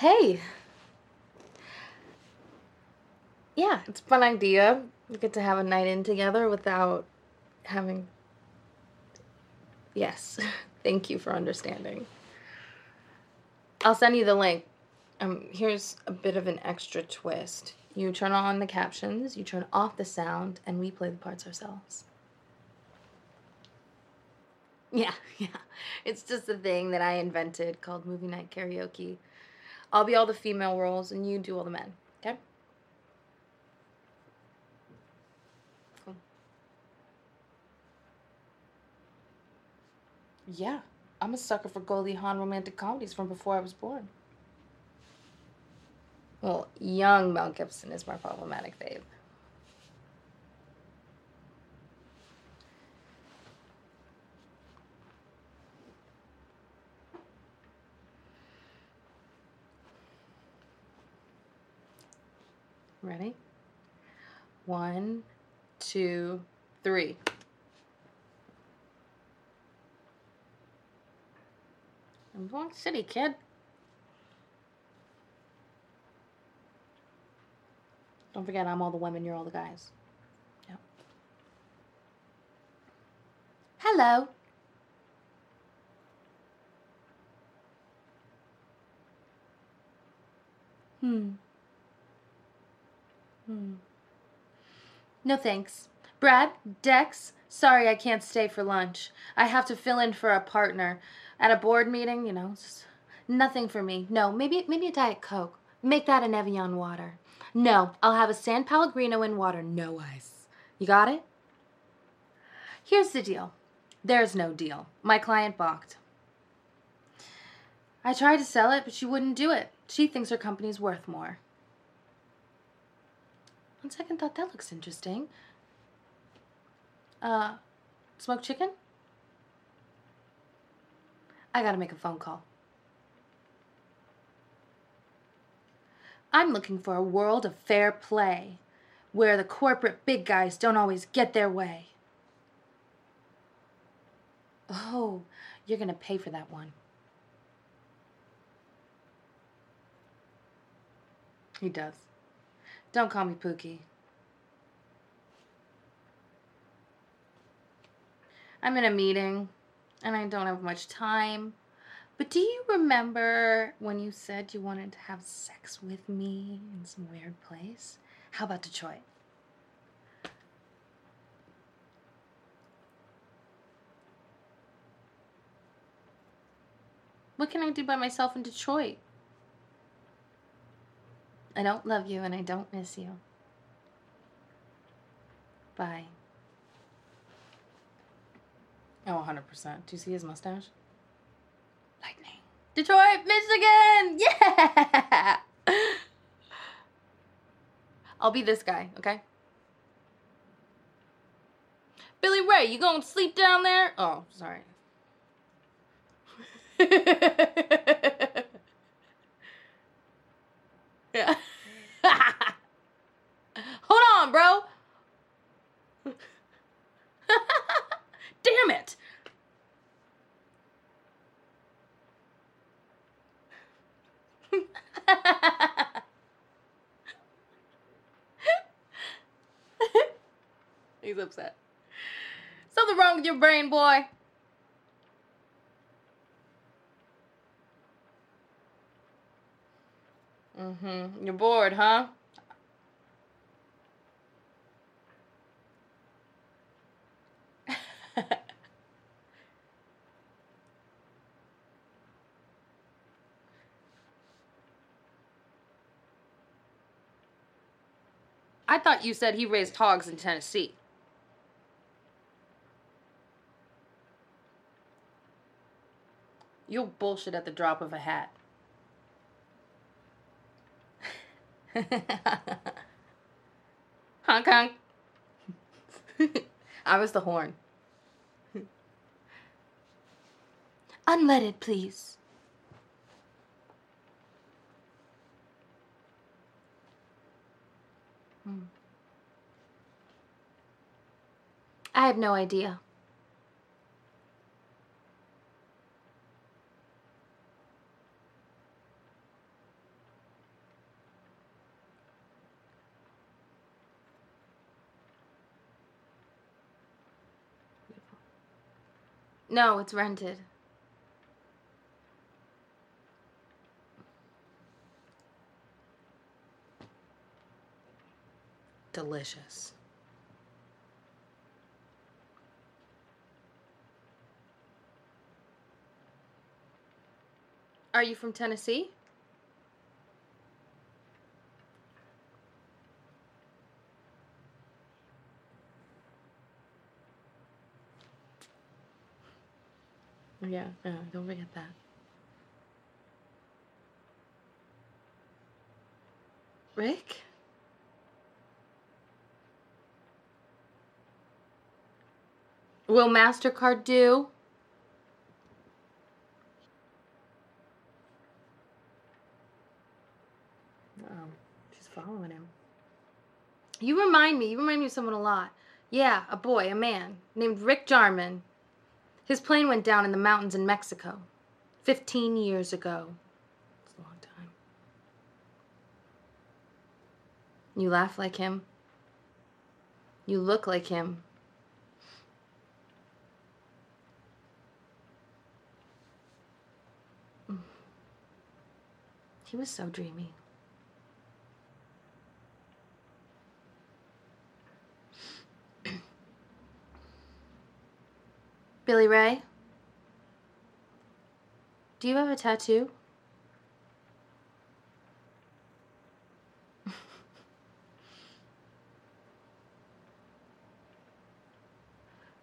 Hey. Yeah, it's a fun idea. We get to have a night in together without having. Yes. Thank you for understanding. I'll send you the link. Um, here's a bit of an extra twist. You turn on the captions, you turn off the sound, and we play the parts ourselves. Yeah, yeah. It's just a thing that I invented called movie night karaoke. I'll be all the female roles and you do all the men, okay? Cool. Yeah, I'm a sucker for Goldie Hawn romantic comedies from before I was born. Well, young Mel Gibson is my problematic babe. Ready? One, two, three. I'm going city, kid. Don't forget, I'm all the women, you're all the guys. Yep. Hello. Hmm. Hmm. No thanks. Brad, Dex, sorry I can't stay for lunch. I have to fill in for a partner at a board meeting, you know. Nothing for me. No, maybe maybe a diet coke. Make that an Evian water. No, I'll have a San Pellegrino in water, no ice. You got it? Here's the deal. There's no deal. My client balked. I tried to sell it, but she wouldn't do it. She thinks her company's worth more. On second thought, that looks interesting. Uh, smoked chicken? I gotta make a phone call. I'm looking for a world of fair play, where the corporate big guys don't always get their way. Oh, you're gonna pay for that one. He does. Don't call me Pookie. I'm in a meeting and I don't have much time. But do you remember when you said you wanted to have sex with me in some weird place? How about Detroit? What can I do by myself in Detroit? I don't love you and I don't miss you. Bye. Oh, 100%. Do you see his mustache? Lightning. Detroit, Michigan! Yeah! I'll be this guy, okay? Billy Ray, you gonna sleep down there? Oh, sorry. yeah. Hold on, bro. Damn it. He's upset. Something wrong with your brain, boy. Mm-hmm. You're bored, huh? I thought you said he raised hogs in Tennessee. You'll bullshit at the drop of a hat. Hong Kong. I was the horn. Unleaded, please. Hmm. I have no idea. No, it's rented. Delicious. Are you from Tennessee? Yeah, yeah, don't forget that. Rick? Will MasterCard do? Oh, she's following him. You remind me, you remind me of someone a lot. Yeah, a boy, a man, named Rick Jarmin. His plane went down in the mountains in Mexico. Fifteen years ago. It's a long time. You laugh like him. You look like him. He was so dreamy. Billy Ray? Do you have a tattoo?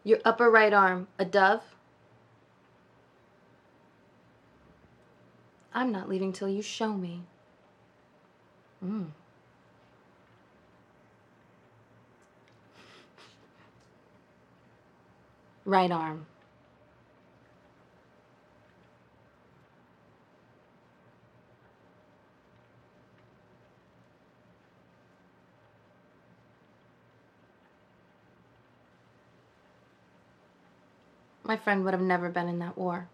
Your upper right arm, a dove? I'm not leaving till you show me. Mm. Right arm. My friend would have never been in that war.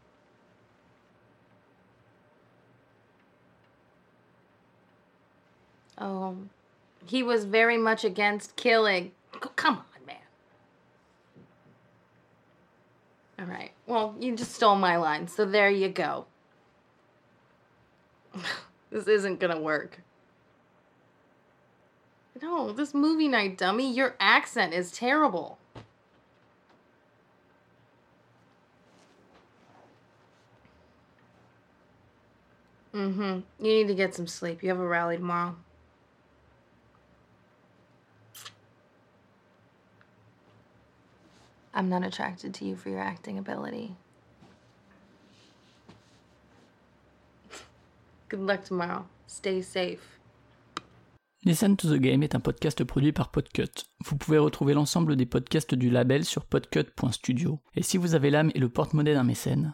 Oh, he was very much against killing. Come on, man. All right. Well, you just stole my line, so there you go. this isn't gonna work. No, this movie night, dummy, your accent is terrible. Mm-hmm. You need to get some sleep. You have a rally tomorrow. I'm not attracted to you for your acting ability. Good luck tomorrow. Stay safe. Listen to the Game est un podcast produit par Podcut. Vous pouvez retrouver l'ensemble des podcasts du label sur podcut.studio. Et si vous avez l'âme et le porte-monnaie d'un mécène,